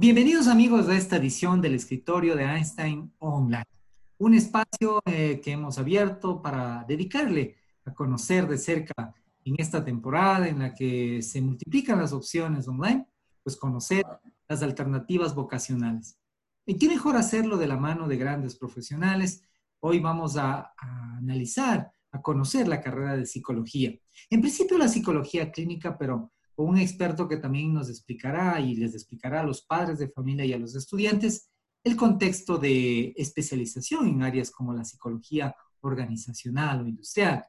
Bienvenidos amigos a esta edición del escritorio de Einstein Online, un espacio eh, que hemos abierto para dedicarle a conocer de cerca en esta temporada en la que se multiplican las opciones online, pues conocer las alternativas vocacionales. ¿Y qué mejor hacerlo de la mano de grandes profesionales? Hoy vamos a, a analizar, a conocer la carrera de psicología. En principio la psicología clínica, pero un experto que también nos explicará y les explicará a los padres de familia y a los estudiantes el contexto de especialización en áreas como la psicología organizacional o industrial.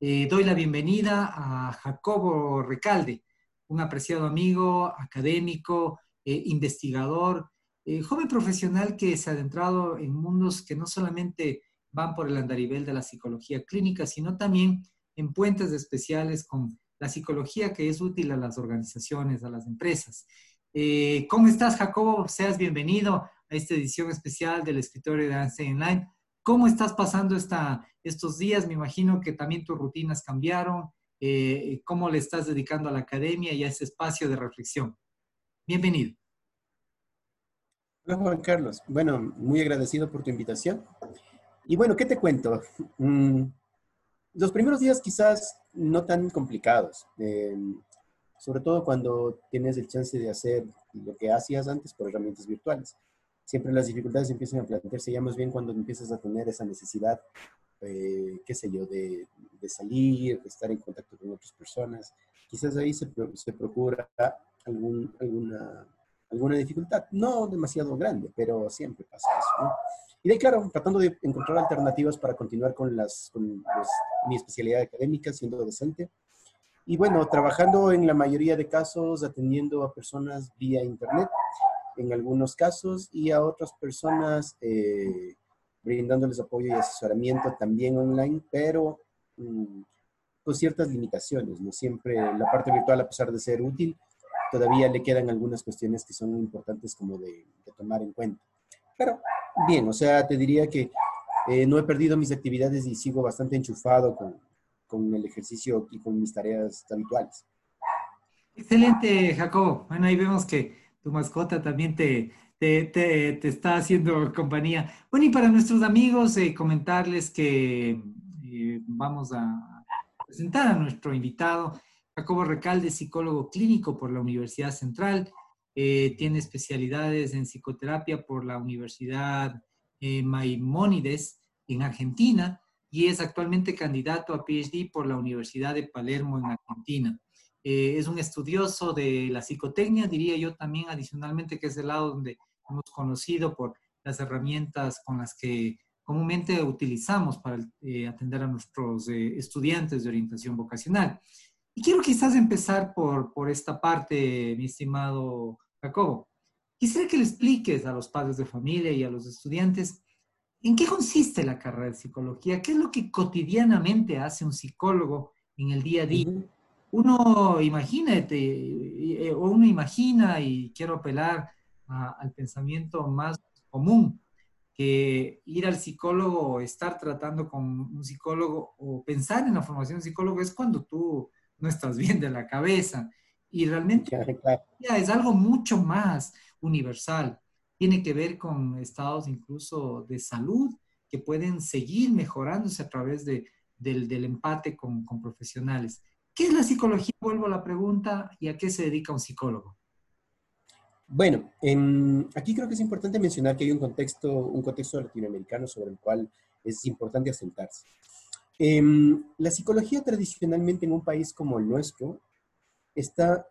Eh, doy la bienvenida a Jacobo Recalde, un apreciado amigo, académico, eh, investigador, eh, joven profesional que se ha adentrado en mundos que no solamente van por el andarivel de la psicología clínica, sino también en puentes especiales con la psicología que es útil a las organizaciones, a las empresas. Eh, ¿Cómo estás, Jacobo? Seas bienvenido a esta edición especial del escritorio de Einstein Online. ¿Cómo estás pasando esta, estos días? Me imagino que también tus rutinas cambiaron. Eh, ¿Cómo le estás dedicando a la academia y a ese espacio de reflexión? Bienvenido. Hola, Juan Carlos. Bueno, muy agradecido por tu invitación. Y bueno, ¿qué te cuento? Mm, los primeros días quizás no tan complicados, eh, sobre todo cuando tienes el chance de hacer lo que hacías antes por herramientas virtuales. Siempre las dificultades empiezan a plantearse ya más bien cuando empiezas a tener esa necesidad, eh, qué sé yo, de, salir, de estar en contacto con otras personas. Quizás ahí se, procura alguna, alguna dificultad, no demasiado grande, pero siempre pasa eso. ¿no? Y de ahí, claro, tratando de encontrar alternativas para continuar con, las, con mi especialidad académica, siendo docente. Y bueno, trabajando en la mayoría de casos, atendiendo a personas vía internet, en algunos casos, y a otras personas eh, brindándoles apoyo y asesoramiento también online, pero mm, con ciertas limitaciones. No siempre la parte virtual, a pesar de ser útil, todavía le quedan algunas cuestiones que son importantes como de, de tomar en cuenta. Pero bien, o sea, te diría que eh, no he perdido mis actividades y sigo bastante enchufado con, con, el ejercicio y con mis tareas habituales. Excelente, Jacobo. Bueno, ahí vemos que tu mascota también te, te, te, está haciendo compañía. Bueno, y para nuestros amigos, eh, comentarles que eh, vamos a presentar a nuestro invitado, Jacobo Recalde, psicólogo clínico por la Universidad Central. Eh, tiene especialidades en psicoterapia por la Universidad eh, Maimónides en Argentina y es actualmente candidato a PhD por la Universidad de Palermo en Argentina. Eh, es un estudioso de la psicotecnia, diría yo también adicionalmente que es el lado donde hemos conocido por las herramientas con las que comúnmente utilizamos para atender a nuestros estudiantes de orientación vocacional. Y quiero quizás empezar por, por esta parte, mi estimado Jacobo. Quisiera que le expliques a los padres de familia y a los estudiantes en qué consiste la carrera de psicología, qué es lo que cotidianamente hace un psicólogo en el día a día. Uno imagínate, eh, o uno imagina, y quiero apelar al pensamiento más común, que ir al psicólogo o estar tratando con un psicólogo o pensar en la formación de psicólogo es cuando tú no estás bien de la cabeza. Y realmente es algo mucho más universal. Tiene que ver con estados incluso de salud que pueden seguir mejorándose a través de, del, empate con, con, profesionales. ¿Qué es la psicología? Vuelvo a la pregunta, ¿y a qué se dedica un psicólogo? Bueno, aquí creo que es importante mencionar que hay un contexto, un contexto latinoamericano sobre el cual es importante asentarse. Em, la psicología tradicionalmente en un país como el nuestro está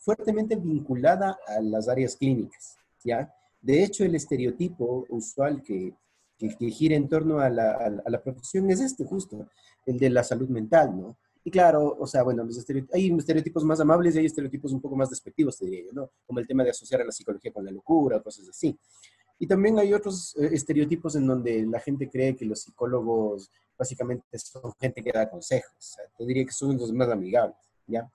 fuertemente vinculada a las áreas clínicas, ¿ya? De hecho, el estereotipo usual que, que, gira en torno a la, a, la, profesión es este, justo, el de la salud mental, ¿no? Y claro, o sea, bueno, los hay estereotipos más amables y hay estereotipos un poco más despectivos, te diría yo, ¿no? Como el tema de asociar a la psicología con la locura, cosas así. Y también hay otros eh, estereotipos en donde la gente cree que los psicólogos básicamente son gente que da consejos. O sea, te diría que son los más amigables, ¿ya?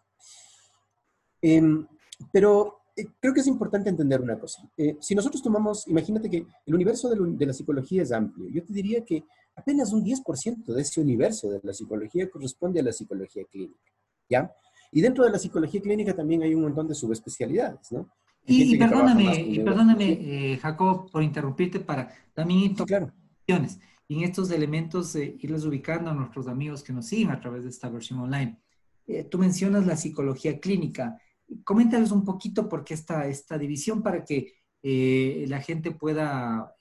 Em, pero eh, creo que es importante entender una cosa. Eh, si nosotros tomamos, imagínate que el universo de, de, la psicología es amplio. Yo te diría que apenas un 10% de ese universo de la psicología corresponde a la psicología clínica, ¿ya? Y dentro de la psicología clínica también hay un montón de subespecialidades, ¿no? Y, perdóname, y perdóname eh, Jacob, por interrumpirte para también claro. Y en estos elementos eh, irles ubicando a nuestros amigos que nos siguen a través de esta versión online. Eh, tú mencionas la psicología clínica. Coméntales un poquito por qué esta, esta división para que la gente pueda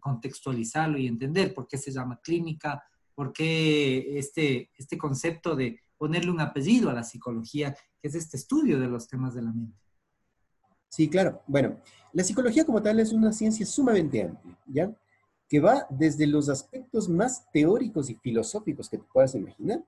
contextualizarlo y entender por qué se llama clínica, por qué este, este concepto de ponerle un apellido a la psicología, que es este estudio de los temas de la mente. Sí, claro. Bueno, la psicología como tal es una ciencia sumamente amplia, ¿ya? Que va desde los aspectos más teóricos y filosóficos que te puedas imaginar,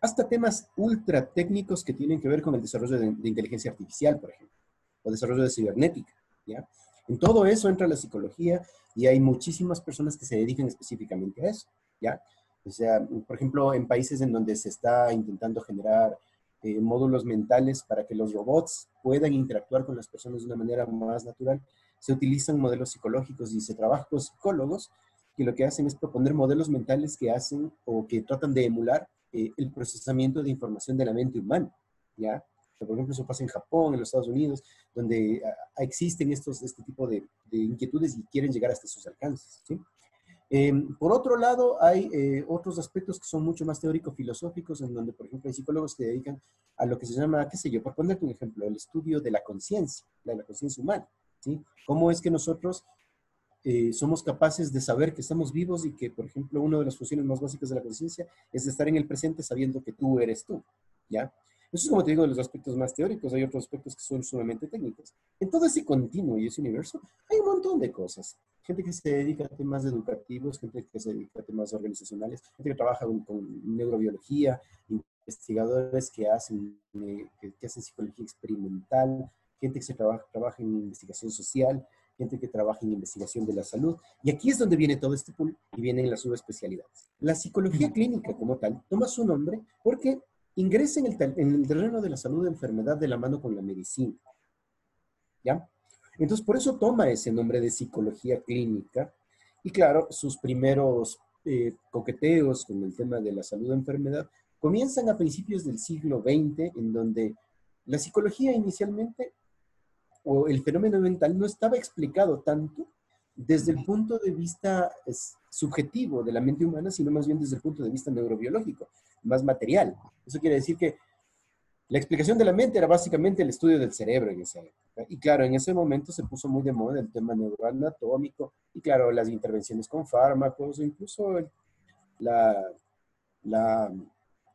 hasta temas ultra técnicos que tienen que ver con el desarrollo de, inteligencia artificial, por ejemplo, o desarrollo de cibernética, ¿ya? En todo eso entra la psicología y hay muchísimas personas que se dedican específicamente a eso, ¿ya? O sea, por ejemplo, en países en donde se está intentando generar eh, módulos mentales para que los robots puedan interactuar con las personas de una manera más natural. Se utilizan modelos psicológicos y se trabaja con psicólogos que lo que hacen es proponer modelos mentales que hacen o que tratan de emular eh, el procesamiento de información de la mente humana, ¿ya? por ejemplo, eso pasa en Japón, en los Estados Unidos, donde ah, existen estos, este tipo de, de, inquietudes y quieren llegar hasta sus alcances. Em, por otro lado, hay eh, otros aspectos que son mucho más teórico-filosóficos, en donde, por ejemplo, hay psicólogos que dedican a lo que se llama, qué sé yo, por ponerte un ejemplo, el estudio de la conciencia, de la conciencia humana, ¿sí? ¿Cómo es que nosotros eh, somos capaces de saber que estamos vivos y que, por ejemplo, una de las funciones más básicas de la conciencia es estar en el presente sabiendo que tú eres tú, ¿ya? Eso es como te digo de los aspectos más teóricos, hay otros aspectos que son sumamente técnicos. En todo ese continuo y ese universo hay un montón de cosas. Gente que se dedica a temas educativos, gente que se dedica a temas organizacionales, gente que trabaja con, neurobiología, investigadores que hacen, eh, que, hacen psicología experimental, gente que se trabaja, trabaja en investigación social, gente que trabaja en investigación de la salud. Y aquí es donde viene todo este pool y vienen las subespecialidades. La psicología clínica como tal toma su nombre porque ingresa en el, en el terreno de la salud de enfermedad de la mano con la medicina. ¿Ya? Entonces, por eso toma ese nombre de psicología clínica. Y claro, sus primeros eh, coqueteos con el tema de la salud de enfermedad comienzan a principios del siglo XX, en donde la psicología inicialmente, o el fenómeno mental, no estaba explicado tanto desde el punto de vista subjetivo de la mente humana, sino más bien desde el punto de vista neurobiológico, más material. Eso quiere decir que la explicación de la mente era básicamente el estudio del cerebro en esa época. Y claro, en ese momento se puso muy de moda el tema neural anatómico y claro, las intervenciones con fármacos, incluso la, la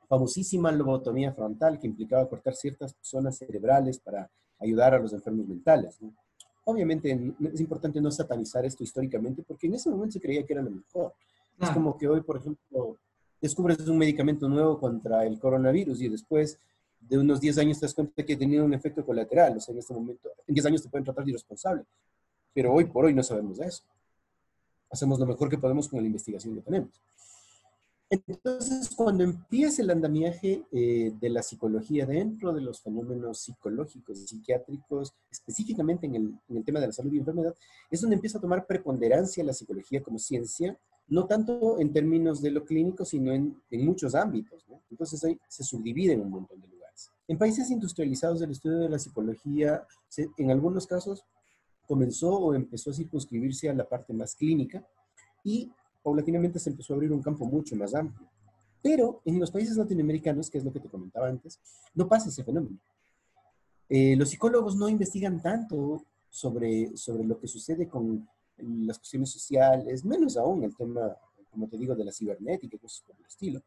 famosísima lobotomía frontal que implicaba cortar ciertas zonas cerebrales para ayudar a los enfermos mentales. Obviamente es importante no satanizar esto históricamente porque en ese momento se creía que era lo mejor. Es como que hoy, por ejemplo, descubres un medicamento nuevo contra el coronavirus y después de unos 10 años te das cuenta que ha tenido un efecto colateral. O sea, en este momento, en 10 años te pueden tratar de irresponsable. Pero hoy por hoy no sabemos de eso. Hacemos lo mejor que podemos con la investigación que tenemos. Entonces, cuando empieza el andamiaje eh, de la psicología dentro de los fenómenos psicológicos y psiquiátricos, específicamente en el, tema de la salud y enfermedad, es donde empieza a tomar preponderancia la psicología como ciencia, no tanto en términos de lo clínico, sino en, muchos ámbitos. Entonces, ahí se subdivide en un montón de lugares. En países industrializados, el estudio de la psicología, en algunos casos, comenzó o empezó a circunscribirse a la parte más clínica y paulatinamente se empezó a abrir un campo mucho más amplio. Pero en los países latinoamericanos, que es lo que te comentaba antes, no pasa ese fenómeno. Eh, los psicólogos no investigan tanto sobre, sobre lo que sucede con las cuestiones sociales, menos aún el tema, como te digo, de la cibernética y cosas por el estilo,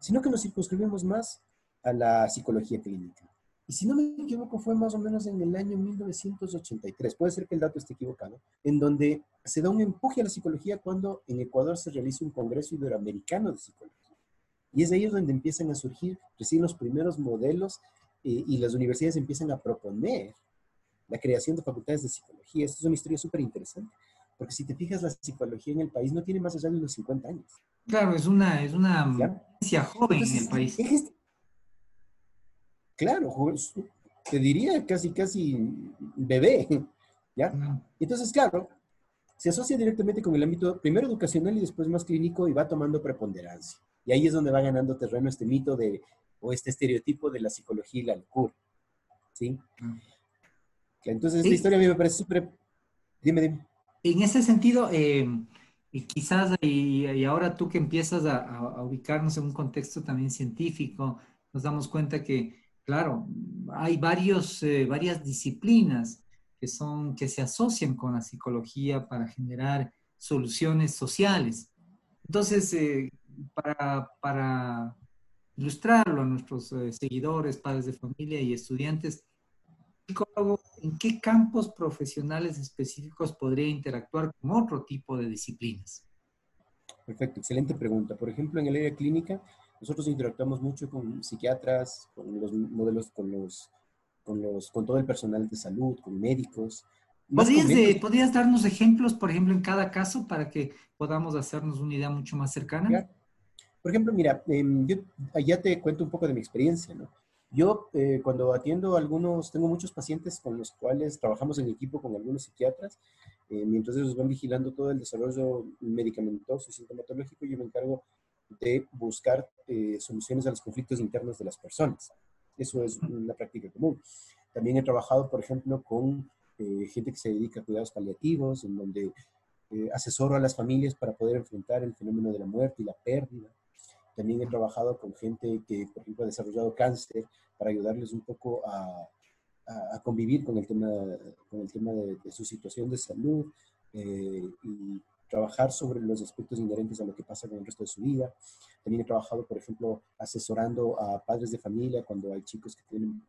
sino que nos circunscribimos más a la psicología clínica. Y si no me equivoco, fue más o menos en el año 1983, puede ser que el dato esté equivocado, en donde se da un empuje a la psicología cuando en Ecuador se realiza un congreso iberoamericano de psicología. Y es ahí donde empiezan a surgir recién los primeros modelos eh, y las universidades empiezan a proponer la creación de facultades de psicología. Esta es una historia súper interesante, porque si te fijas, la psicología en el país no tiene más allá de los 50 años. Claro, es una, es una ciencia joven en el país. Claro, te diría casi, casi bebé, ¿ya? Entonces, claro, se asocia directamente con el ámbito primero educacional y después más clínico y va tomando preponderancia. Y ahí es donde va ganando terreno este mito de, o este estereotipo de la psicología y la locura, ¿sí? Entonces, esta historia a mí me parece súper... Dime, dime. En ese sentido, eh, y quizás, y, ahora tú que empiezas a, ubicarnos en un contexto también científico, nos damos cuenta que, claro, hay varios, eh, varias disciplinas que, son, que se asocian con la psicología para generar soluciones sociales. Entonces, eh, para, ilustrarlo a nuestros eh, seguidores, padres de familia y estudiantes, psicólogo, ¿en qué campos profesionales específicos podría interactuar con otro tipo de disciplinas? Perfecto, excelente pregunta. Por ejemplo, en el área clínica, nosotros interactuamos mucho con psiquiatras, con los modelos, con los, con los, con todo el personal de salud, con médicos. ¿Podrías, ¿Podrías darnos ejemplos, por ejemplo, en cada caso para que podamos hacernos una idea mucho más cercana? Por ejemplo, mira, em, yo ya te cuento un poco de mi experiencia, ¿no? Yo eh, cuando atiendo a algunos, tengo muchos pacientes con los cuales trabajamos en equipo con algunos psiquiatras, eh, mientras ellos van vigilando todo el desarrollo medicamentoso y sintomatológico, yo me encargo de buscar eh, soluciones a los conflictos internos de las personas. Eso es una práctica común. También he trabajado, por ejemplo, con gente que se dedica a cuidados paliativos, en donde asesoro a las familias para poder enfrentar el fenómeno de la muerte y la pérdida. También he trabajado con gente que, por ejemplo, ha desarrollado cáncer para ayudarles un poco a, a, convivir con el tema, con el tema de, su situación de salud eh, y trabajar sobre los aspectos inherentes a lo que pasa con el resto de su vida. También he trabajado, por ejemplo, asesorando a padres de familia cuando hay chicos que tienen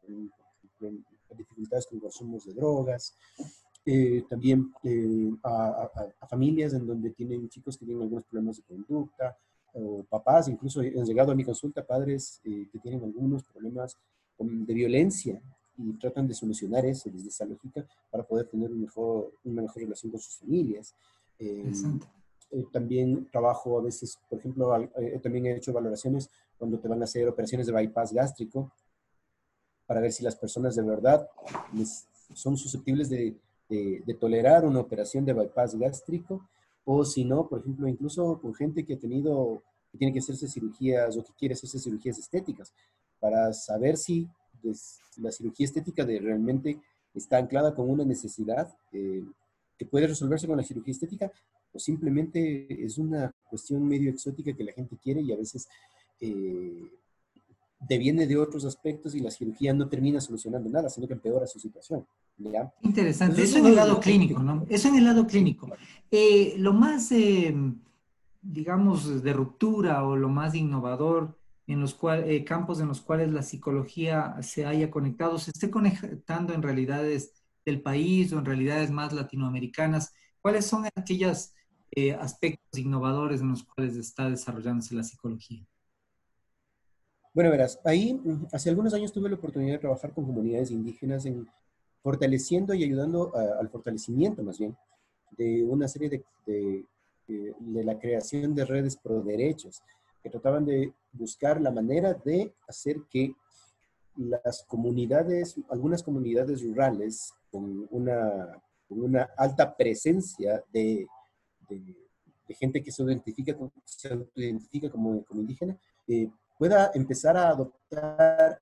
dificultades con consumos de drogas. Eh, también eh, a, a, familias en donde tienen chicos que tienen algunos problemas de conducta, o papás, incluso han llegado a mi consulta padres eh, que tienen algunos problemas de violencia y tratan de solucionar eso desde esa lógica para poder tener un mejor, una mejor relación con sus familias. Eh, eh, también trabajo a veces, por ejemplo, también he hecho valoraciones cuando te van a hacer operaciones de bypass gástrico para ver si las personas de verdad son susceptibles de, de, de tolerar una operación de bypass gástrico o si no, por ejemplo, incluso con gente que ha tenido, que tiene que hacerse cirugías o que quiere hacerse cirugías estéticas, para saber si pues, la cirugía estética de realmente está anclada con una necesidad eh, que puede resolverse con la cirugía estética o simplemente es una cuestión medio exótica que la gente quiere y a veces eh, deviene de otros aspectos y la cirugía no termina solucionando nada, sino que empeora su situación. Interesante, eso en el lado clínico, ¿no? Eso en el lado clínico. Eh, lo más, eh, digamos, de ruptura o lo más innovador en los cual, eh, campos en los cuales la psicología se haya conectado, se esté conectando en realidades del país o en realidades más latinoamericanas, ¿cuáles son aquellos aspectos innovadores en los cuales está desarrollándose la psicología? Bueno, verás, ahí hace algunos años tuve la oportunidad de trabajar con comunidades indígenas en fortaleciendo y ayudando al fortalecimiento más bien de una serie de, de, de, la creación de redes pro derechos que trataban de buscar la manera de hacer que las comunidades, algunas comunidades rurales con una, con una alta presencia de, de, gente que se identifica, se identifica como, como indígena, eh, pueda empezar a adoptar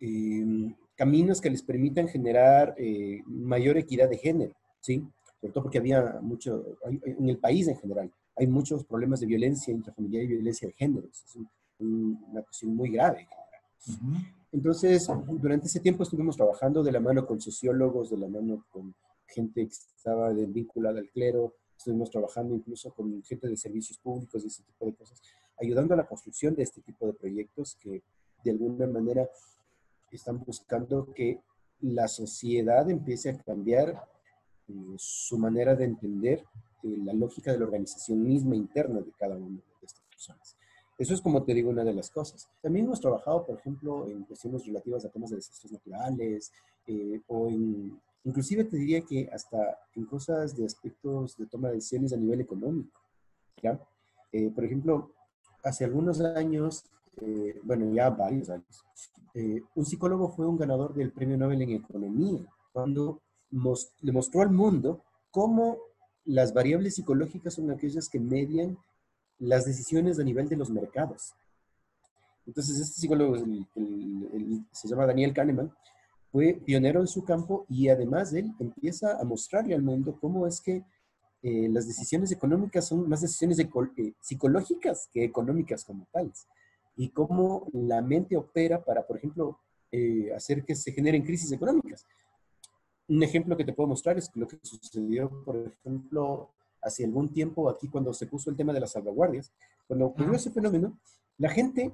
eh, caminos que les permitan generar eh, mayor equidad de género, ¿sí? Sobre todo porque había mucho, en el país en general, hay muchos problemas de violencia intrafamiliar y violencia de género. Es una cuestión muy grave. Entonces, durante ese tiempo estuvimos trabajando de la mano con sociólogos, de la mano con gente que estaba vinculada al clero, estuvimos trabajando incluso con gente de servicios públicos y ese tipo de cosas, ayudando a la construcción de este tipo de proyectos que de alguna manera están buscando que la sociedad empiece a cambiar eh, su manera de entender eh, la lógica de la organización misma interna de cada una de estas personas. Eso es como te digo una de las cosas. También hemos trabajado, por ejemplo, en cuestiones relativas a temas de desastres naturales eh, o en, inclusive te diría que hasta en cosas de aspectos de toma de decisiones a nivel económico. ¿ya? por ejemplo, hace algunos años eh, bueno, ya varios años, eh, un psicólogo fue un ganador del Premio Nobel en Economía, cuando le mostró al mundo cómo las variables psicológicas son aquellas que median las decisiones a nivel de los mercados. Entonces, este psicólogo se llama Daniel Kahneman, fue pionero en su campo y además él empieza a mostrarle al mundo cómo es que eh, las decisiones económicas son más decisiones eh, psicológicas que económicas como tales. Y cómo la mente opera para, por ejemplo, eh, hacer que se generen crisis económicas. Un ejemplo que te puedo mostrar es lo que sucedió, por ejemplo, hace algún tiempo aquí cuando se puso el tema de las salvaguardias. Cuando ocurrió ese fenómeno, la gente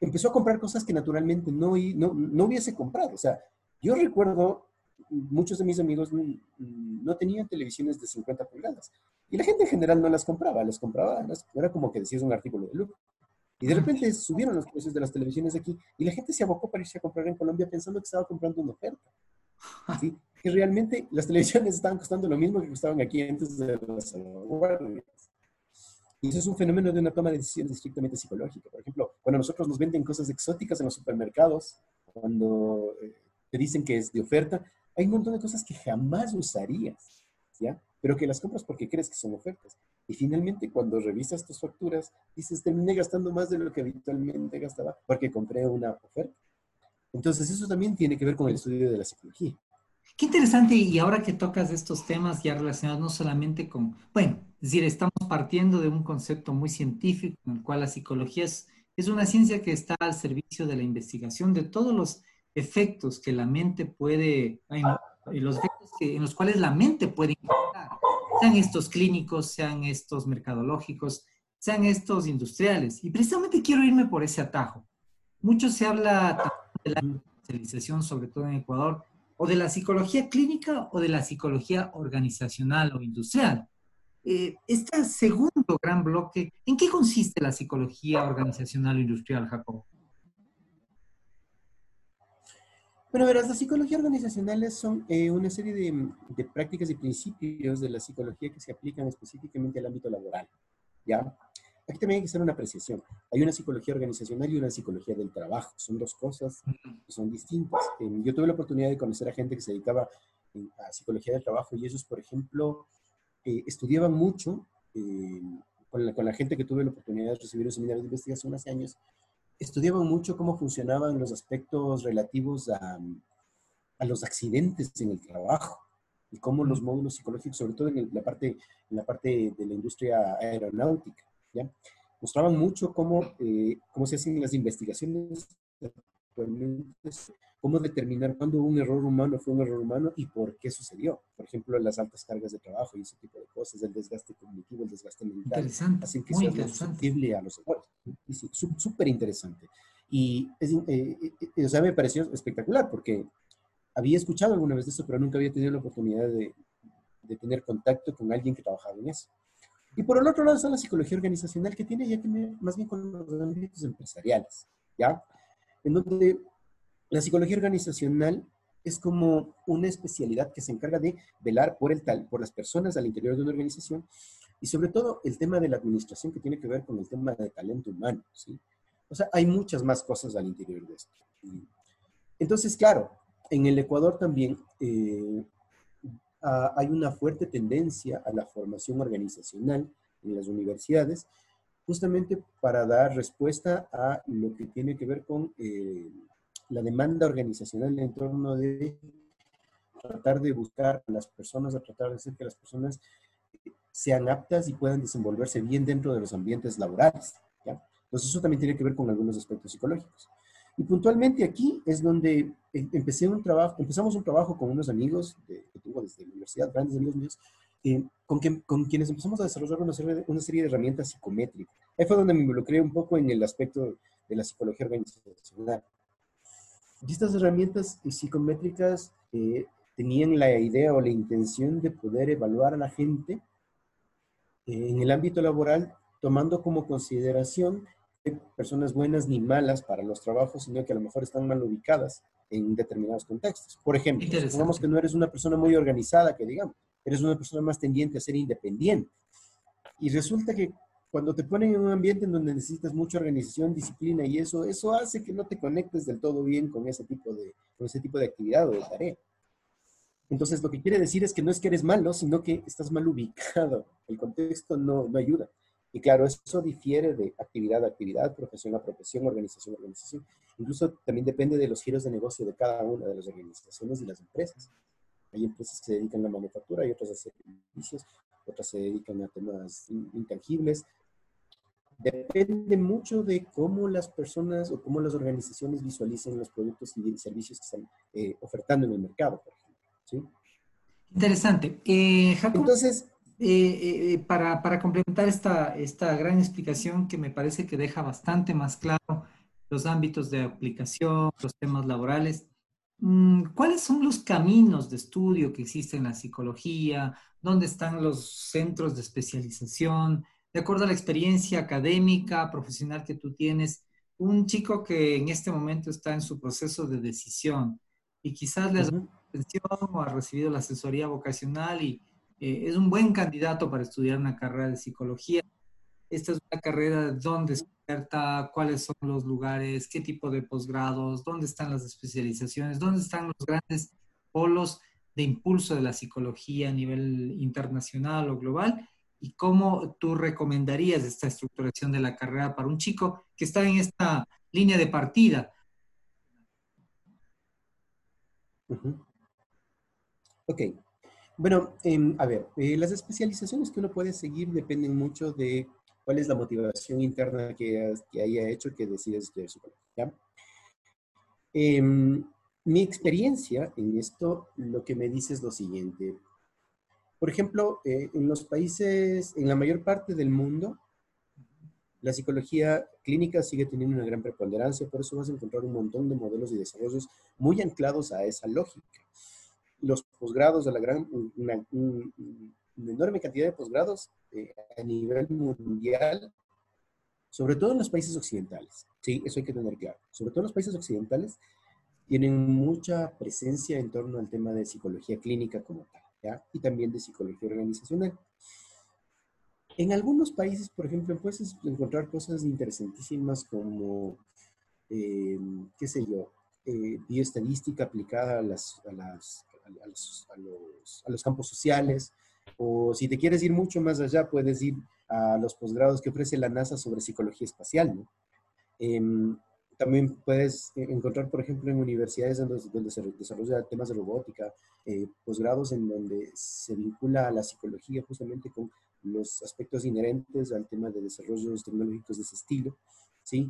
empezó a comprar cosas que naturalmente no, no, no hubiese comprado. O sea, yo recuerdo muchos de mis amigos no tenían televisiones de 50 pulgadas. Y la gente en general no las compraba, las compraba, era como que decías un artículo de lujo. Y de repente subieron los precios de las televisiones aquí y la gente se abocó para irse a comprar en Colombia pensando que estaba comprando una oferta. ¿sí? Que realmente las televisiones estaban costando lo mismo que costaban aquí antes de las salvaguardias. Y eso es un fenómeno de una toma de decisiones estrictamente psicológica. Por ejemplo, cuando nosotros nos venden cosas exóticas en los supermercados, cuando eh, te dicen que es de oferta, hay un montón de cosas que jamás usarías, ¿ya? Pero que las compras porque crees que son ofertas. Y finalmente, cuando revisas tus facturas, dices, terminé gastando más de lo que habitualmente gastaba porque compré una oferta. Entonces, eso también tiene que ver con el estudio de la psicología. Qué interesante, y ahora que tocas estos temas ya relacionados no solamente con, bueno, es decir, estamos partiendo de un concepto muy científico en el cual la psicología es, es una ciencia que está al servicio de la investigación de todos los efectos que la mente puede, en los efectos en los cuales la mente puede impactar, sean estos clínicos, sean estos mercadológicos, sean estos industriales. Y precisamente quiero irme por ese atajo. Mucho se habla de la especialización, sobre todo en Ecuador, o de la psicología clínica o de la psicología organizacional o industrial. Eh, este segundo gran bloque, ¿en qué consiste la psicología organizacional o industrial, Jacob? Bueno, verás, las psicologías organizacionales son eh, una serie de, prácticas y principios de la psicología que se aplican específicamente al ámbito laboral. ¿ya? Aquí también hay que hacer una apreciación. Hay una psicología organizacional y una psicología del trabajo. Son dos cosas que son distintas. Yo tuve la oportunidad de conocer a gente que se dedicaba a psicología del trabajo y ellos, por ejemplo, eh, estudiaban mucho em, con la, con, la, gente que tuve la oportunidad de recibir un seminario de investigación hace años estudiaban mucho cómo funcionaban los aspectos relativos a, a los accidentes en el trabajo y cómo los módulos psicológicos, sobre todo en la parte, en la parte de la industria aeronáutica, ¿ya? mostraban mucho cómo, eh, cómo se hacen las investigaciones cómo determinar cuándo un error humano fue un error humano y por qué sucedió. Por ejemplo, las altas cargas de trabajo y ese tipo de cosas, el desgaste cognitivo, el desgaste mental, hacen que sea susceptible a los errores. Súper interesante. Y eh, eh, o sea, me pareció espectacular porque había escuchado alguna vez de eso, pero nunca había tenido la oportunidad de, de tener contacto con alguien que trabajaba en eso. Y por el otro lado está la psicología organizacional que tiene ya que ver más bien con los ámbitos empresariales, ¿ya? En donde la psicología organizacional es como una especialidad que se encarga de velar por, el tal, por las personas al interior de una organización y sobre todo el tema de la administración que tiene que ver con el tema de talento humano. ¿sí? O sea, hay muchas más cosas al interior de esto. Entonces, claro, en el Ecuador también eh, hay una fuerte tendencia a la formación organizacional en las universidades, justamente para dar respuesta a lo que tiene que ver con eh, la demanda organizacional en torno de tratar de buscar a las personas, a tratar de hacer que las personas sean aptas y puedan desenvolverse bien dentro de los ambientes laborales. ¿ya? Entonces eso también tiene que ver con algunos aspectos psicológicos. Y puntualmente aquí es donde em, empecé un trabajo, empezamos un trabajo con unos amigos que tengo desde la universidad, grandes amigos míos, eh, con, con, quienes empezamos a desarrollar una serie, una serie, de herramientas psicométricas. Ahí fue donde me involucré un poco en el aspecto de la psicología organizacional. Y estas herramientas psicométricas eh, tenían la idea o la intención de poder evaluar a la gente eh, en el ámbito laboral, tomando como consideración personas buenas ni malas para los trabajos, sino que a lo mejor están mal ubicadas en determinados contextos. Por ejemplo, supongamos que no eres una persona muy organizada, que digamos, eres una persona más tendiente a ser independiente. Y resulta que cuando te ponen en un ambiente en donde necesitas mucha organización, disciplina y eso, eso hace que no te conectes del todo bien con ese tipo de, con ese tipo de actividad o de tarea. Entonces, lo que quiere decir es que no es que eres malo, sino que estás mal ubicado. El contexto no, no ayuda. Y claro, eso difiere de actividad a actividad, profesión a profesión, organización a organización. Incluso también depende de los giros de negocio de cada una de las organizaciones y las empresas. Hay empresas que se dedican a la manufactura, hay otras a servicios, otras se dedican a temas intangibles. Depende mucho de cómo las personas o cómo las organizaciones visualicen los productos y servicios que están eh, ofertando en el mercado, por ejemplo. ¿sí? Interesante. Eh, Entonces, eh, eh, para, para, complementar esta, esta gran explicación que me parece que deja bastante más claro los ámbitos de aplicación, los temas laborales, mm, ¿cuáles son los caminos de estudio que existen en la psicología? ¿Dónde están los centros de especialización? De acuerdo a la experiencia académica, profesional que tú tienes, un chico que en este momento está en su proceso de decisión y quizás le ha dado atención o ha recibido la asesoría vocacional y eh, es un buen candidato para estudiar una carrera de psicología. Esta es una carrera donde se oferta, cuáles son los lugares, qué tipo de posgrados, dónde están las especializaciones, dónde están los grandes polos de impulso de la psicología a nivel internacional o global y cómo tú recomendarías esta estructuración de la carrera para un chico que está en esta línea de partida. Ok, bueno, em, a ver, eh, las especializaciones que uno puede seguir dependen mucho de cuál es la motivación interna que, haya hecho que decides estudiar psicología. Em, mi experiencia en esto, lo que me dice es lo siguiente. Por ejemplo, eh, en los países, en la mayor parte del mundo, la psicología clínica sigue teniendo una gran preponderancia, por eso vas a encontrar un montón de modelos y desarrollos muy anclados a esa lógica posgrados de la gran, una, enorme cantidad de posgrados eh, a nivel mundial, sobre todo en los países occidentales. Sí, eso hay que tener claro. Sobre todo en los países occidentales tienen mucha presencia en torno al tema de psicología clínica como tal, ¿ya? Y también de psicología organizacional. En algunos países, por ejemplo, puedes encontrar cosas interesantísimas como, eh, qué sé yo, eh, bioestadística aplicada a las, a las a los, campos sociales, o si te quieres ir mucho más allá, puedes ir a los posgrados que ofrece la NASA sobre psicología espacial. ¿no? Em, también puedes encontrar, por ejemplo, en universidades donde, se desarrolla temas de robótica, eh, posgrados en donde se vincula a la psicología justamente con los aspectos inherentes al tema de desarrollos tecnológicos de ese estilo. ¿sí?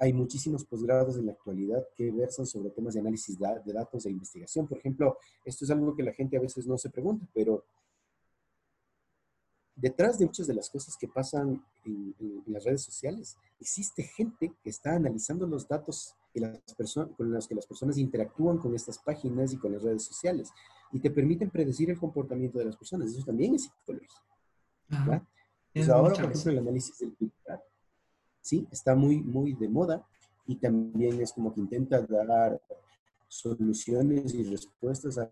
Hay muchísimos posgrados en la actualidad que versan sobre temas de análisis de datos e investigación. Por ejemplo, esto es algo que la gente a veces no se pregunta, pero detrás de muchas de las cosas que pasan en, las redes sociales, existe gente que está analizando los datos con los que las personas interactúan con estas páginas y con las redes sociales y te permiten predecir el comportamiento de las personas. Eso también es psicología. ahora, por ejemplo, el análisis del ¿sí? Está muy, muy de moda y también es como que intenta dar soluciones y respuestas a,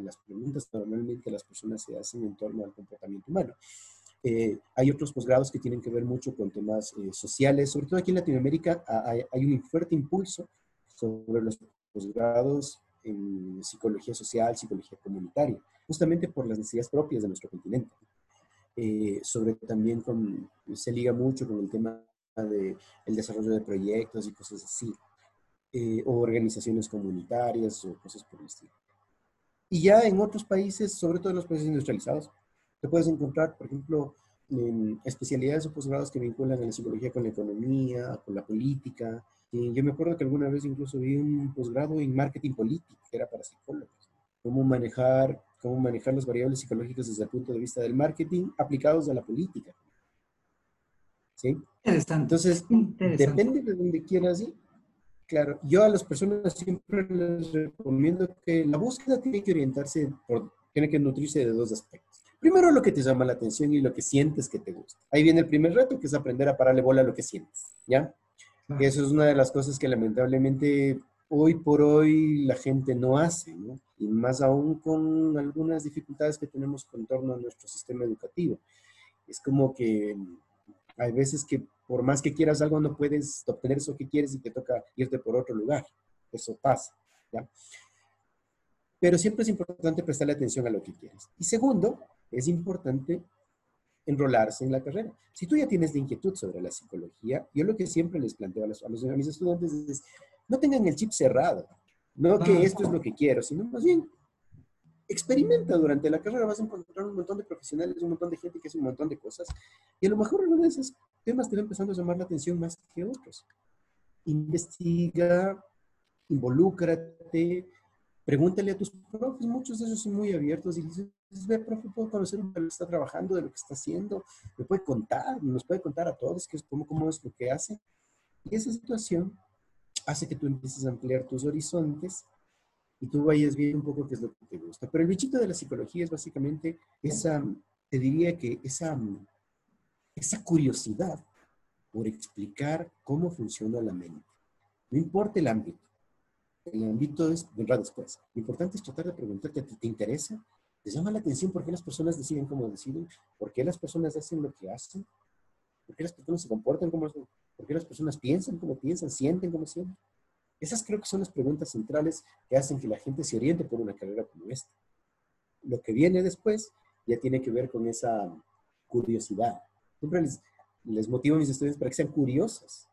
las preguntas que normalmente las personas se hacen en torno al comportamiento humano. Eh, hay otros posgrados que tienen que ver mucho con temas eh, sociales, sobre todo aquí en Latinoamérica hay, hay, un fuerte impulso sobre los posgrados en psicología social, psicología comunitaria, justamente por las necesidades propias de nuestro continente. Eh, sobre también con, se liga mucho con el tema de el desarrollo de proyectos y cosas así, eh, o organizaciones comunitarias o cosas por el estilo. Y ya en otros países, sobre todo en los países industrializados, te puedes encontrar, por ejemplo, en especialidades o posgrados que vinculan a la psicología con la economía, con la política. Y yo me acuerdo que alguna vez incluso vi un posgrado en marketing político, que era para psicólogos. Cómo manejar, cómo manejar las variables psicológicas desde el punto de vista del marketing aplicados a la política. ¿Sí? Entonces, depende de donde quieras ir. Claro, yo a las personas siempre les recomiendo que la búsqueda tiene que orientarse, por, tiene que nutrirse de dos aspectos. Primero, lo que te llama la atención y lo que sientes que te gusta. Ahí viene el primer reto, que es aprender a pararle bola a lo que sientes, ¿ya? Eso es una de las cosas que lamentablemente hoy por hoy la gente no hace, ¿no? Y más aún con algunas dificultades que tenemos con torno a nuestro sistema educativo. Es como que hay veces que por más que quieras algo no puedes obtener eso que quieres y te toca irte por otro lugar. Eso pasa, ¿ya? Pero siempre es importante prestarle atención a lo que quieres. Y segundo, es importante enrolarse en la carrera. Si tú ya tienes la inquietud sobre la psicología, yo lo que siempre les planteo a, los, a, mis estudiantes es, no tengan el chip cerrado, no que esto es lo que quiero, sino más bien experimenta durante la carrera, vas a encontrar un montón de profesionales, un montón de gente que hace un montón de cosas, y a lo mejor uno de esos temas te va empezando a llamar la atención más que otros. Investiga, involúcrate, pregúntale a tus profes, muchos de ellos son muy abiertos y dices, ve, profe, puedo conocer de lo que está trabajando, de lo que está haciendo, me puede contar, nos puede contar a todos qué es, cómo, cómo es lo que hace. Y esa situación hace que tú empieces a ampliar tus horizontes y tú vayas viendo un poco qué es lo que te gusta. Pero el bichito de la psicología es básicamente esa, te diría que esa, esa curiosidad por explicar cómo funciona la mente. No importa el ámbito. El ámbito es, vendrá después. Lo importante es tratar de preguntarte, ¿te, ¿te interesa? ¿Te llama la atención por qué las personas deciden cómo deciden? ¿Por qué las personas hacen lo que hacen? ¿Por qué las personas se comportan como ¿Por qué las personas piensan como piensan, sienten como sienten? Esas creo que son las preguntas centrales que hacen que la gente se oriente por una carrera como esta. Lo que viene después ya tiene que ver con esa curiosidad. Siempre les, les motivo a mis estudiantes para que sean curiosas.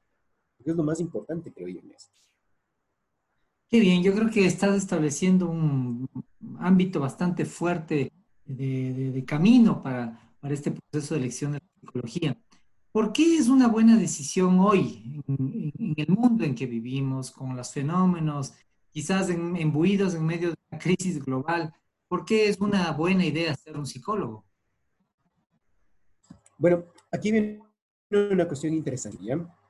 Porque es lo más importante, creo yo, en esto. Qué bien, yo creo que estás estableciendo un ámbito bastante fuerte de, de camino para, para este proceso de elección de la psicología. ¿Por qué es una buena decisión hoy, en, el mundo en que vivimos, con los fenómenos quizás en, embuidos en medio de una crisis global? ¿Por qué es una buena idea ser un psicólogo? Bueno, aquí viene una cuestión interesante.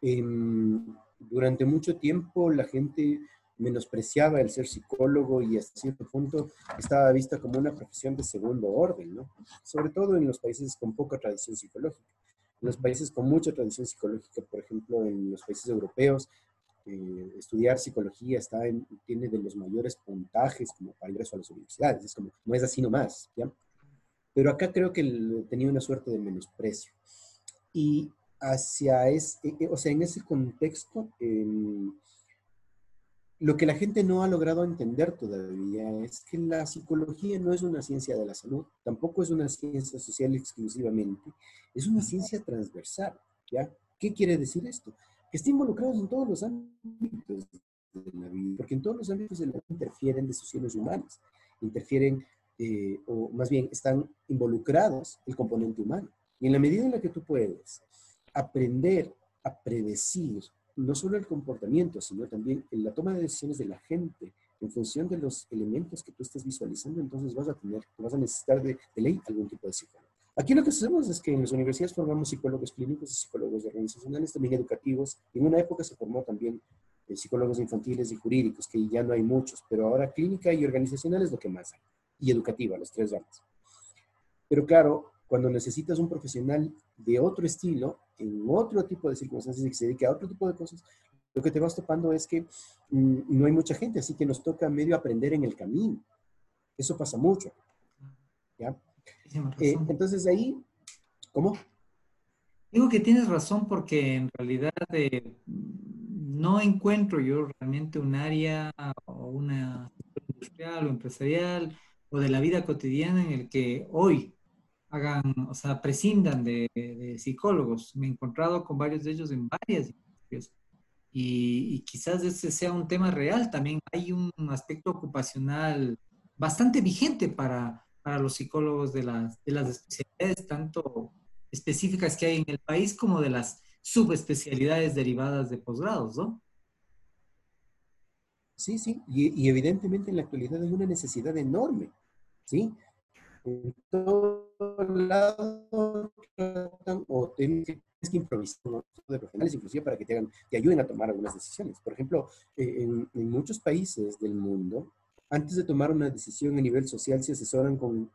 Em, durante mucho tiempo la gente menospreciaba el ser psicólogo y hasta cierto punto estaba vista como una profesión de segundo orden, ¿no? Sobre todo en los países con poca tradición psicológica. En los países con mucha tradición psicológica, por ejemplo, en los países europeos, eh, estudiar psicología está tiene de los mayores puntajes como para ingreso a las universidades. Es como, no es así nomás, ¿ya? Pero acá creo que tenía una suerte de menosprecio. Y hacia ese, eh, o sea, en ese contexto, lo que la gente no ha logrado entender todavía es que la psicología no es una ciencia de la salud, tampoco es una ciencia social exclusivamente, es una ciencia transversal, ¿ya? ¿Qué quiere decir esto? Que está involucrado en todos los ámbitos de la vida, porque en todos los ámbitos de la vida interfieren decisiones humanas, interfieren, eh, o más bien están involucrados el componente humano. Y en la medida en la que tú puedes aprender a predecir no solo el comportamiento, sino también en la toma de decisiones de la gente en función de los elementos que tú estés visualizando, entonces vas a tener, vas a necesitar de, ley algún tipo de psicólogo. Aquí lo que hacemos es que en las universidades formamos psicólogos clínicos y psicólogos organizacionales, también educativos. En una época se formó también eh, psicólogos infantiles y jurídicos, que ya no hay muchos, pero ahora clínica y organizacional es lo que más hay, y educativa, los tres ramas. Pero claro, cuando necesitas un profesional de otro estilo, en otro tipo de circunstancias y que se dedique a otro tipo de cosas, lo que te vas topando es que mm, no hay mucha gente, así que nos toca medio aprender en el camino. Eso pasa mucho. ¿ya? Eh, entonces ahí, ¿cómo? Digo que tienes razón porque en realidad eh, no encuentro yo realmente un área o una industrial o empresarial o de la vida cotidiana en el que hoy hagan, o sea, prescindan de, psicólogos. Me he encontrado con varios de ellos en varias industrias y, quizás ese sea un tema real. También hay un aspecto ocupacional bastante vigente para, para los psicólogos de las, de las especialidades, tanto específicas que hay en el país como de las subespecialidades derivadas de posgrados, ¿no? Sí, sí, y, y, evidentemente en la actualidad hay una necesidad enorme, ¿sí? En todos lados o tienes que improvisar de profesionales, inclusive para que te, hagan, te ayuden a tomar algunas decisiones. Por ejemplo, eh, en, muchos países del mundo, antes de tomar una decisión a nivel social, se asesoran con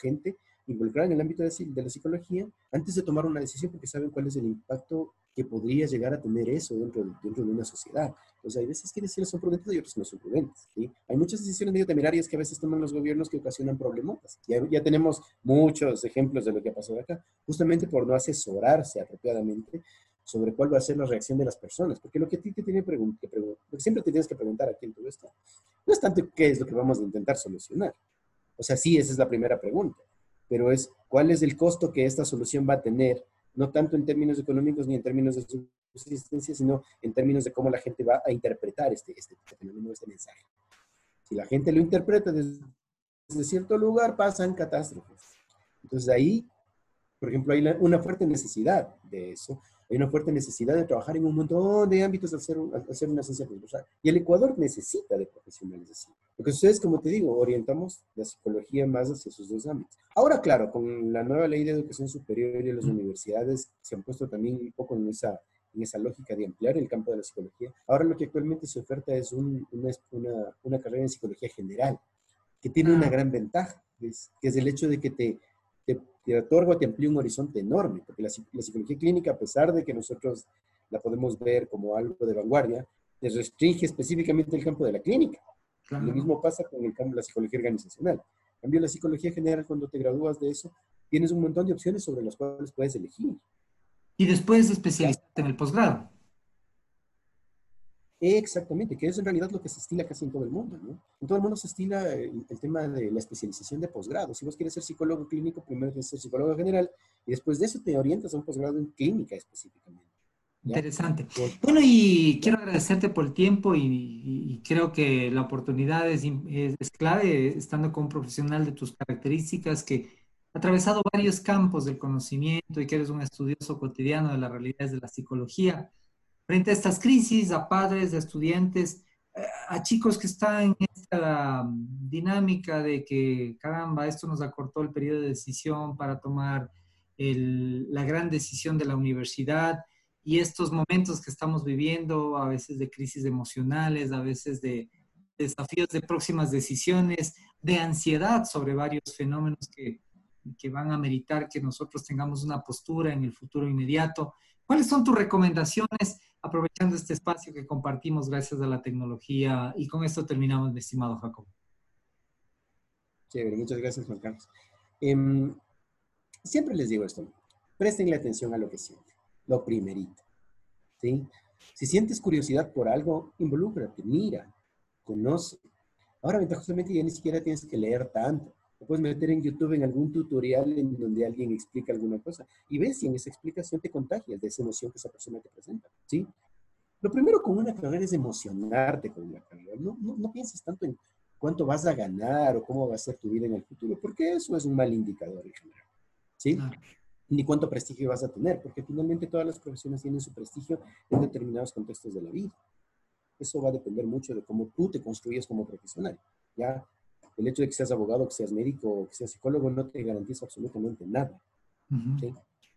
gente involucrada en el ámbito de, la psicología, antes de tomar una decisión porque saben cuál es el impacto que podría llegar a tener eso dentro de, dentro de una sociedad. Entonces, hay veces que decisiones son prudentes y otras no son prudentes. ¿sí? Hay muchas decisiones medio temerarias que a veces toman los gobiernos que ocasionan problemas. Ya, ya tenemos muchos ejemplos de lo que ha pasado acá, justamente por no asesorarse apropiadamente sobre cuál va a ser la reacción de las personas. Porque lo que te tiene que preguntar, siempre te tienes que preguntar aquí en todo esto, no es tanto qué es lo que vamos a intentar solucionar. O sea, sí, esa es la primera pregunta. Pero es cuál es el costo que esta solución va a tener, no tanto en términos económicos ni en términos de subsistencia, sino en términos de cómo la gente va a interpretar este, este fenómeno, este mensaje. Si la gente lo interpreta desde, cierto lugar, pasan catástrofes. Entonces ahí, por ejemplo, hay una fuerte necesidad de eso, hay una fuerte necesidad de trabajar en un montón de ámbitos al hacer, hacer una ciencia transversal. Y el Ecuador necesita de profesionales así. Porque ustedes, como te digo, orientamos la psicología más hacia esos dos ámbitos. Ahora, claro, con la nueva ley de educación superior y las universidades se han puesto también un poco en esa, en esa lógica de ampliar el campo de la psicología. Ahora lo que actualmente se oferta es una, una, carrera en psicología general, que tiene una ah. gran ventaja, que es el hecho de que te te, otorga, te amplía un horizonte enorme, porque la, psicología clínica, a pesar de que nosotros la podemos ver como algo de vanguardia, te restringe específicamente el campo de la clínica. Lo mismo pasa con el campo de la psicología organizacional. En cambio, la psicología general, cuando te gradúas de eso, tienes un montón de opciones sobre las cuales puedes elegir. Y después especializarte en el posgrado. Exactamente, que es en realidad lo que se estila casi en todo el mundo, ¿no? En todo el mundo se estila el, tema de la especialización de posgrado. Si vos quieres ser psicólogo clínico, primero tienes que ser psicólogo general y después de eso te orientas a un posgrado en clínica específicamente. Interesante. Bueno, y quiero agradecerte por el tiempo y, creo que la oportunidad es, es, clave, estando con un profesional de tus características que ha atravesado varios campos del conocimiento y que eres un estudioso cotidiano de las realidades de la psicología frente a estas crisis, a padres, a estudiantes, eh, a chicos que están en esta dinámica de que, caramba, esto nos acortó el periodo de decisión para tomar la gran decisión de la universidad y estos momentos que estamos viviendo, a veces de crisis emocionales, a veces de desafíos de próximas decisiones, de ansiedad sobre varios fenómenos que, que van a meritar que nosotros tengamos una postura en el futuro inmediato. ¿Cuáles son tus recomendaciones aprovechando este espacio que compartimos gracias a la tecnología. Y con esto terminamos, mi estimado Jacob. Chévere, muchas gracias, Juan Carlos. Em, siempre les digo esto, presten atención a lo que sienten, lo primerito. ¿sí? Si sientes curiosidad por algo, involúcrate, mira, conoce. Ahora, ventajosamente, ya ni siquiera tienes que leer tanto. Te puedes meter en YouTube en algún tutorial en donde alguien explica alguna cosa y ves si en esa explicación te contagias de esa emoción que esa persona te presenta, ¿sí? Lo primero con una carrera es emocionarte con una carrera. No, no, pienses tanto en cuánto vas a ganar o cómo va a ser tu vida en el futuro, porque eso es un mal indicador en general, ¿sí? Ni cuánto prestigio vas a tener, porque finalmente todas las profesiones tienen su prestigio en determinados contextos de la vida. Eso va a depender mucho de cómo tú te construyes como profesional, ¿ya? El hecho de que seas abogado, que seas médico que seas psicólogo no te garantiza absolutamente nada.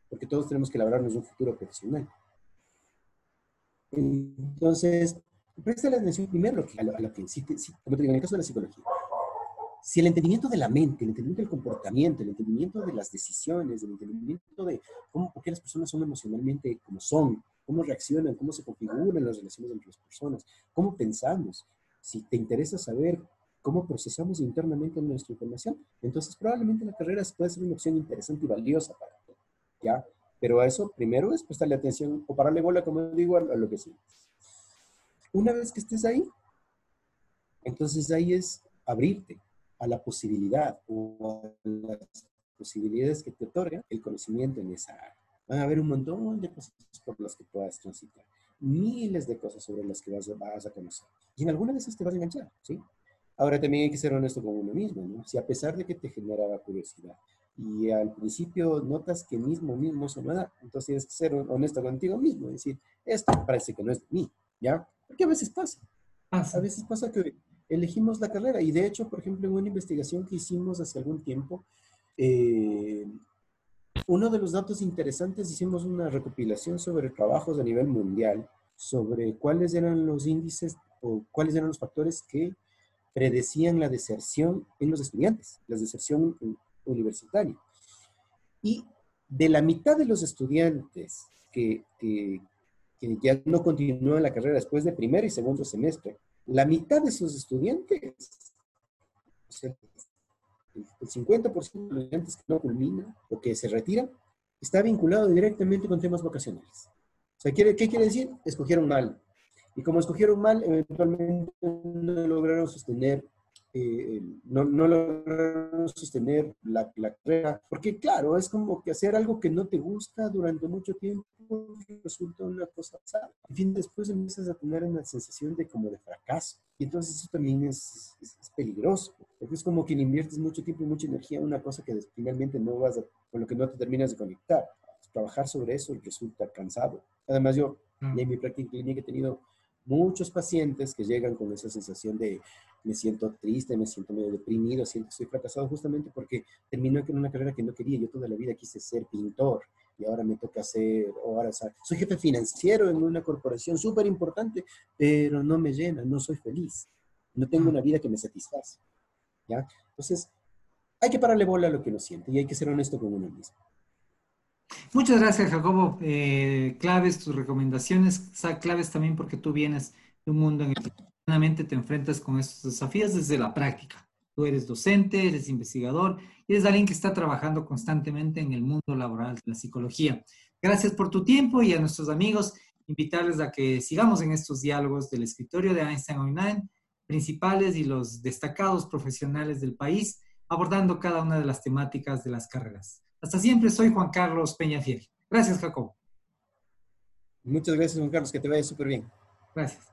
Porque todos tenemos que labrarnos un futuro profesional. Entonces, presta la atención primero a lo, a lo que, si, como te digo, en el caso de la psicología, si el entendimiento de la mente, el entendimiento del comportamiento, el entendimiento de las decisiones, el entendimiento de cómo, por qué las personas son emocionalmente como son, cómo reaccionan, cómo se configuran las relaciones entre las personas, cómo pensamos, si te interesa saber cómo procesamos internamente nuestra información. Entonces, probablemente la carrera puede ser una opción interesante y valiosa para ti, ¿ya? Pero a eso, primero es prestarle atención o pararle bola, como digo, a, lo que sí. Una vez que estés ahí, entonces ahí es abrirte a la posibilidad o a las posibilidades que te otorga el conocimiento en esa área. Van a haber un montón de cosas por las que puedas transitar, miles de cosas sobre las que vas, vas a conocer. Y en alguna de esas te vas a enganchar, ¿sí? Ahora también hay que ser honesto con uno mismo, ¿no? Si a pesar de que te generaba curiosidad y al principio notas que mismo, mismo no son nada, entonces tienes que ser honesto contigo mismo, decir, esto parece que no es de mí, ¿ya? Porque a veces pasa. A veces pasa que elegimos la carrera y de hecho, por ejemplo, en una investigación que hicimos hace algún tiempo, eh, uno de los datos interesantes, hicimos una recopilación sobre trabajos a nivel mundial, sobre cuáles eran los índices o cuáles eran los factores que predecían la deserción en los estudiantes, la deserción universitaria. Y de la mitad de los estudiantes que, que, ya no continúan la carrera después de primer y segundo semestre, la mitad de esos estudiantes, el 50% de los estudiantes que no culminan o que se retiran, está vinculado directamente con temas vocacionales. O sea, ¿qué quiere decir? Escogieron mal y como escogieron mal, eventualmente no lograron sostener eh, no, no lograron sostener la, la, carrera, porque claro, es como que hacer algo que no te gusta durante mucho tiempo resulta una cosa pesada. En fin, después empiezas a tener una sensación de como de fracaso. Y entonces eso también es, es, peligroso, porque es como que inviertes mucho tiempo y mucha energía en una cosa que finalmente no vas a, con lo que no te terminas de conectar. Trabajar sobre eso resulta cansado. Además, yo mm. en mi práctica clínica he tenido muchos pacientes que llegan con esa sensación de me siento triste, me siento medio deprimido, siento que estoy fracasado justamente porque terminé con una carrera que no quería. Yo toda la vida quise ser pintor y ahora me toca ser, o ahora soy jefe financiero en una corporación súper importante, pero no me llena, no soy feliz, no tengo una vida que me satisface. ¿ya? Entonces, hay que pararle bola a lo que uno siente y hay que ser honesto con uno mismo. Muchas gracias, Jacobo. Eh, claves, tus recomendaciones, claves también porque tú vienes de un mundo en el que te enfrentas con estos desafíos desde la práctica. Tú eres docente, eres investigador y eres alguien que está trabajando constantemente en el mundo laboral de la psicología. Gracias por tu tiempo y a nuestros amigos invitarles a que sigamos en estos diálogos del escritorio de Einstein Online, principales y los destacados profesionales del país, abordando cada una de las temáticas de las carreras. Hasta siempre, soy Juan Carlos Peñafiel. Gracias, Jacob. Muchas gracias, Juan Carlos, que te vaya súper bien. Gracias.